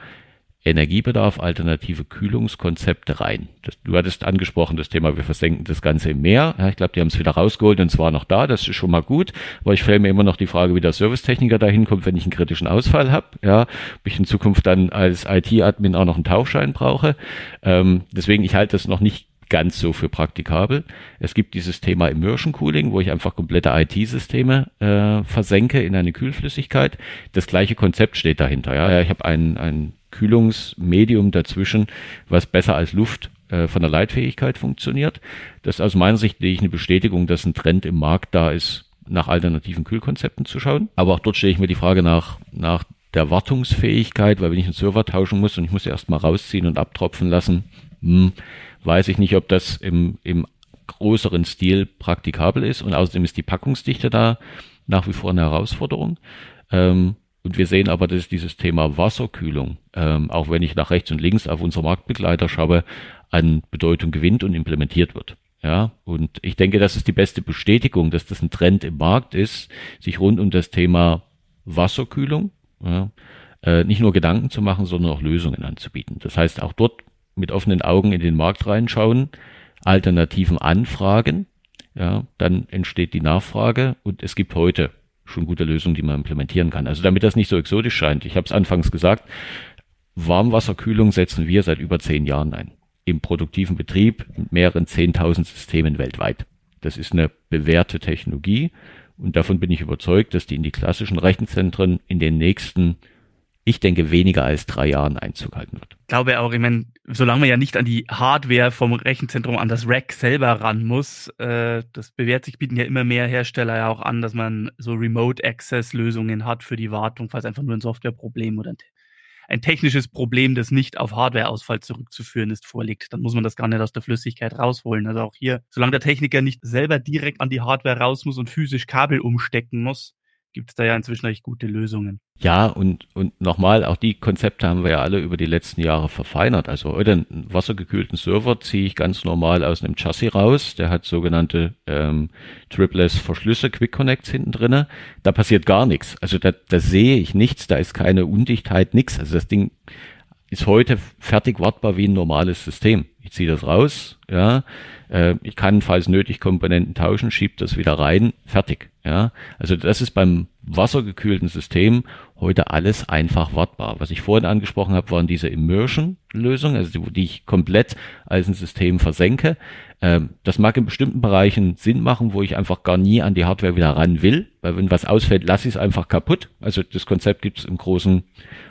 C: Energiebedarf, alternative Kühlungskonzepte rein. Das, du hattest angesprochen das Thema, wir versenken das Ganze im Meer. Ja, ich glaube, die haben es wieder rausgeholt und zwar noch da, das ist schon mal gut. Aber ich stelle mir immer noch die Frage, wie der Servicetechniker da hinkommt, wenn ich einen kritischen Ausfall habe. Ja, ob ich in Zukunft dann als IT-Admin auch noch einen Tauchschein brauche. Ähm, deswegen, ich halte das noch nicht ganz so für praktikabel. Es gibt dieses Thema Immersion Cooling, wo ich einfach komplette IT-Systeme äh, versenke in eine Kühlflüssigkeit. Das gleiche Konzept steht dahinter. Ja, ich habe ein, ein Kühlungsmedium dazwischen, was besser als Luft äh, von der Leitfähigkeit funktioniert. Das ist aus meiner Sicht ich eine Bestätigung, dass ein Trend im Markt da ist, nach alternativen Kühlkonzepten zu schauen. Aber auch dort stelle ich mir die Frage nach, nach der Wartungsfähigkeit, weil wenn ich einen Server tauschen muss und ich muss erst mal rausziehen und abtropfen lassen, hm, weiß ich nicht, ob das im, im größeren Stil praktikabel ist. Und außerdem ist die Packungsdichte da nach wie vor eine Herausforderung. Ähm, und wir sehen aber, dass dieses Thema Wasserkühlung, ähm, auch wenn ich nach rechts und links auf unsere Marktbegleiter schaue, an Bedeutung gewinnt und implementiert wird. Ja, und ich denke, das ist die beste Bestätigung, dass das ein Trend im Markt ist, sich rund um das Thema Wasserkühlung ja, äh, nicht nur Gedanken zu machen, sondern auch Lösungen anzubieten. Das heißt, auch dort mit offenen Augen in den Markt reinschauen, Alternativen anfragen, ja, dann entsteht die Nachfrage und es gibt heute schon gute Lösungen, die man implementieren kann. Also damit das nicht so exotisch scheint, ich habe es anfangs gesagt, Warmwasserkühlung setzen wir seit über zehn Jahren ein. Im produktiven Betrieb mit mehreren zehntausend Systemen weltweit. Das ist eine bewährte Technologie und davon bin ich überzeugt, dass die in die klassischen Rechenzentren in den nächsten ich denke, weniger als drei Jahren Einzug halten wird.
B: Ich glaube auch, ich meine, solange man ja nicht an die Hardware vom Rechenzentrum, an das Rack selber ran muss, äh, das bewährt sich, bieten ja immer mehr Hersteller ja auch an, dass man so Remote-Access-Lösungen hat für die Wartung, falls einfach nur ein Softwareproblem oder ein, ein technisches Problem, das nicht auf Hardwareausfall zurückzuführen ist, vorliegt. Dann muss man das gar nicht aus der Flüssigkeit rausholen. Also auch hier, solange der Techniker nicht selber direkt an die Hardware raus muss und physisch Kabel umstecken muss, gibt es da ja inzwischen echt gute Lösungen.
C: Ja, und, und nochmal, auch die Konzepte haben wir ja alle über die letzten Jahre verfeinert. Also heute einen wassergekühlten Server ziehe ich ganz normal aus einem Chassis raus. Der hat sogenannte ähm, Tripless Verschlüsse, Quick Connects hinten drinne. Da passiert gar nichts. Also da, da sehe ich nichts, da ist keine Undichtheit, nichts. Also das Ding ist heute fertig wartbar wie ein normales System. Ich ziehe das raus, ja, äh, ich kann, falls nötig, Komponenten tauschen, schiebe das wieder rein, fertig. Ja, also das ist beim wassergekühlten System heute alles einfach wartbar. Was ich vorhin angesprochen habe, waren diese Immersion-Lösungen, also die, die, ich komplett als ein System versenke. Ähm, das mag in bestimmten Bereichen Sinn machen, wo ich einfach gar nie an die Hardware wieder ran will, weil wenn was ausfällt, lasse ich es einfach kaputt. Also das Konzept gibt es im großen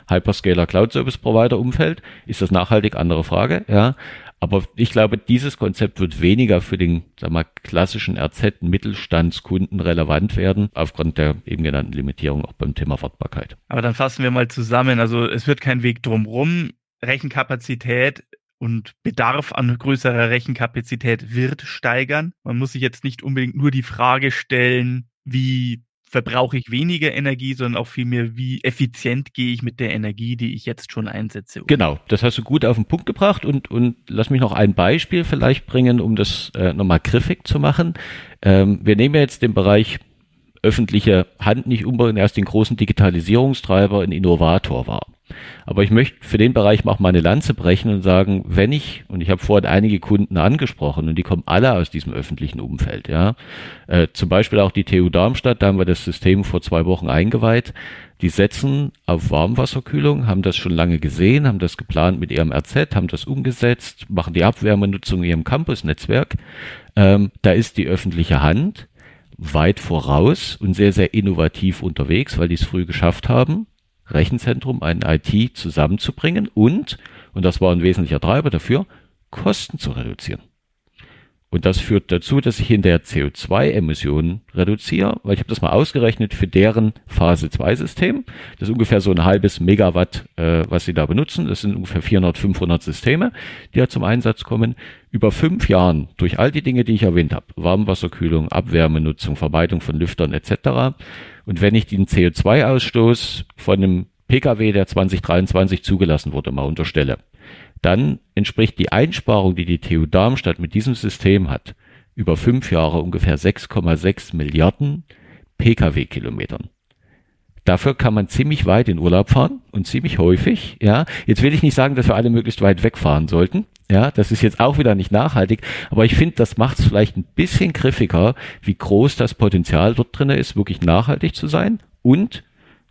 C: Hyperscaler Cloud Service Provider Umfeld. Ist das nachhaltig? Andere Frage. Ja, aber ich glaube, dieses Konzept wird weniger für den sag mal, klassischen RZ-Mittelstandskunden relevant werden, aufgrund der eben genannten Limitierung auch beim Thema Wartbarkeit.
B: Aber dann fassen wir mal zusammen. Also es wird kein Weg drumrum. Rechenkapazität und Bedarf an größerer Rechenkapazität wird steigern. Man muss sich jetzt nicht unbedingt nur die Frage stellen, wie verbrauche ich weniger Energie, sondern auch vielmehr, wie effizient gehe ich mit der Energie, die ich jetzt schon einsetze.
C: Genau, das hast du gut auf den Punkt gebracht und, und lass mich noch ein Beispiel vielleicht bringen, um das äh, nochmal griffig zu machen. Ähm, wir nehmen jetzt den Bereich öffentliche Hand nicht unbedingt erst den großen Digitalisierungstreiber, ein Innovator war. Aber ich möchte für den Bereich auch mal eine Lanze brechen und sagen, wenn ich, und ich habe vorhin einige Kunden angesprochen und die kommen alle aus diesem öffentlichen Umfeld, ja, äh, zum Beispiel auch die TU Darmstadt, da haben wir das System vor zwei Wochen eingeweiht, die setzen auf Warmwasserkühlung, haben das schon lange gesehen, haben das geplant mit ihrem RZ, haben das umgesetzt, machen die Abwärmenutzung in ihrem Campusnetzwerk. Ähm, da ist die öffentliche Hand weit voraus und sehr, sehr innovativ unterwegs, weil die es früh geschafft haben, Rechenzentrum, ein IT zusammenzubringen und, und das war ein wesentlicher Treiber dafür, Kosten zu reduzieren. Und das führt dazu, dass ich hinterher CO2-Emissionen reduziere, weil ich habe das mal ausgerechnet für deren Phase 2 System. Das ist ungefähr so ein halbes Megawatt, äh, was sie da benutzen. Das sind ungefähr 400, 500 Systeme, die da zum Einsatz kommen. Über fünf Jahren, durch all die Dinge, die ich erwähnt habe, Warmwasserkühlung, Abwärmenutzung, Vermeidung von Lüftern etc. Und wenn ich den CO2-Ausstoß von einem Pkw, der 2023 zugelassen wurde, mal unterstelle, dann entspricht die Einsparung, die die TU Darmstadt mit diesem System hat, über fünf Jahre ungefähr 6,6 Milliarden Pkw-Kilometern. Dafür kann man ziemlich weit in Urlaub fahren und ziemlich häufig, ja. Jetzt will ich nicht sagen, dass wir alle möglichst weit wegfahren sollten. Ja, das ist jetzt auch wieder nicht nachhaltig, aber ich finde, das macht es vielleicht ein bisschen griffiger, wie groß das Potenzial dort drin ist, wirklich nachhaltig zu sein und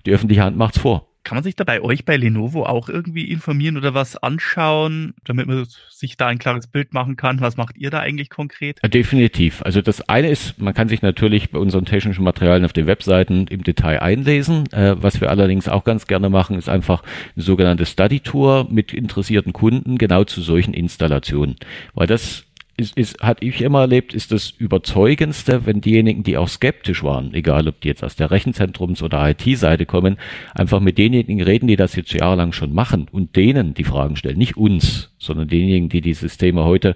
C: die öffentliche Hand macht's vor.
B: Kann man sich da bei euch bei Lenovo auch irgendwie informieren oder was anschauen, damit man sich da ein klares Bild machen kann? Was macht ihr da eigentlich konkret?
C: Definitiv. Also das eine ist, man kann sich natürlich bei unseren technischen Materialien auf den Webseiten im Detail einlesen. Äh, was wir allerdings auch ganz gerne machen, ist einfach eine sogenannte Study Tour mit interessierten Kunden genau zu solchen Installationen. Weil das ist, ist, hat ich immer erlebt, ist das Überzeugendste, wenn diejenigen, die auch skeptisch waren, egal ob die jetzt aus der Rechenzentrums- oder IT-Seite kommen, einfach mit denjenigen reden, die das jetzt jahrelang schon machen und denen die Fragen stellen, nicht uns, sondern denjenigen, die die Systeme heute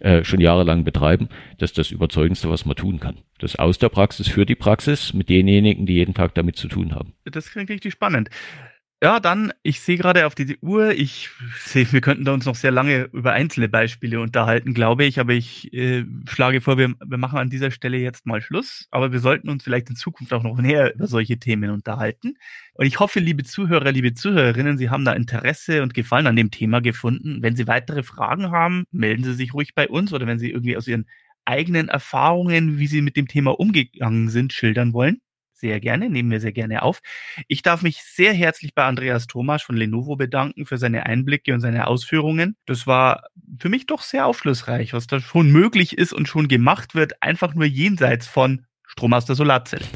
C: äh, schon jahrelang betreiben, das ist das Überzeugendste, was man tun kann. Das aus der Praxis für die Praxis mit denjenigen, die jeden Tag damit zu tun haben.
B: Das klingt richtig spannend. Ja, dann, ich sehe gerade auf die Uhr, ich sehe, wir könnten da uns noch sehr lange über einzelne Beispiele unterhalten, glaube ich, aber ich äh, schlage vor, wir, wir machen an dieser Stelle jetzt mal Schluss, aber wir sollten uns vielleicht in Zukunft auch noch näher über solche Themen unterhalten. Und ich hoffe, liebe Zuhörer, liebe Zuhörerinnen, Sie haben da Interesse und Gefallen an dem Thema gefunden. Wenn Sie weitere Fragen haben, melden Sie sich ruhig bei uns oder wenn Sie irgendwie aus Ihren eigenen Erfahrungen, wie Sie mit dem Thema umgegangen sind, schildern wollen sehr gerne, nehmen wir sehr gerne auf. Ich darf mich sehr herzlich bei Andreas Thomas von Lenovo bedanken für seine Einblicke und seine Ausführungen. Das war für mich doch sehr aufschlussreich, was da schon möglich ist und schon gemacht wird, einfach nur jenseits von Strom aus der Solarzelle.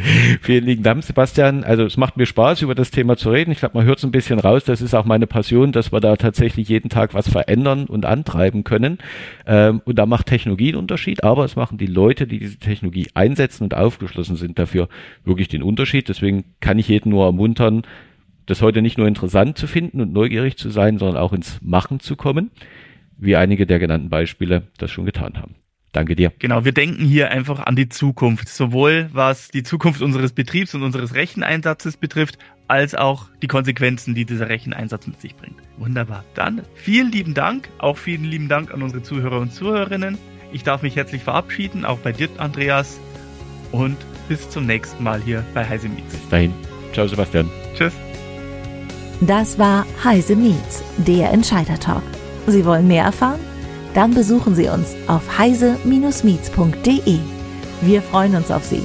C: Vielen lieben Dank, Sebastian. Also es macht mir Spaß, über das Thema zu reden. Ich glaube, man hört es ein bisschen raus. Das ist auch meine Passion, dass wir da tatsächlich jeden Tag was verändern und antreiben können. Ähm, und da macht Technologie einen Unterschied, aber es machen die Leute, die diese Technologie einsetzen und aufgeschlossen sind dafür, wirklich den Unterschied. Deswegen kann ich jeden nur ermuntern, das heute nicht nur interessant zu finden und neugierig zu sein, sondern auch ins Machen zu kommen, wie einige der genannten Beispiele das schon getan haben. Danke dir.
B: Genau, wir denken hier einfach an die Zukunft, sowohl was die Zukunft unseres Betriebs und unseres Recheneinsatzes betrifft, als auch die Konsequenzen, die dieser Recheneinsatz mit sich bringt. Wunderbar. Dann vielen lieben Dank, auch vielen lieben Dank an unsere Zuhörer und Zuhörerinnen. Ich darf mich herzlich verabschieden, auch bei dir, Andreas. Und bis zum nächsten Mal hier bei Heise Meets.
C: Bis dahin. Ciao, Sebastian.
B: Tschüss.
A: Das war Heise Meets, der Entscheider Talk. Sie wollen mehr erfahren? Dann besuchen Sie uns auf heise-meets.de. Wir freuen uns auf Sie.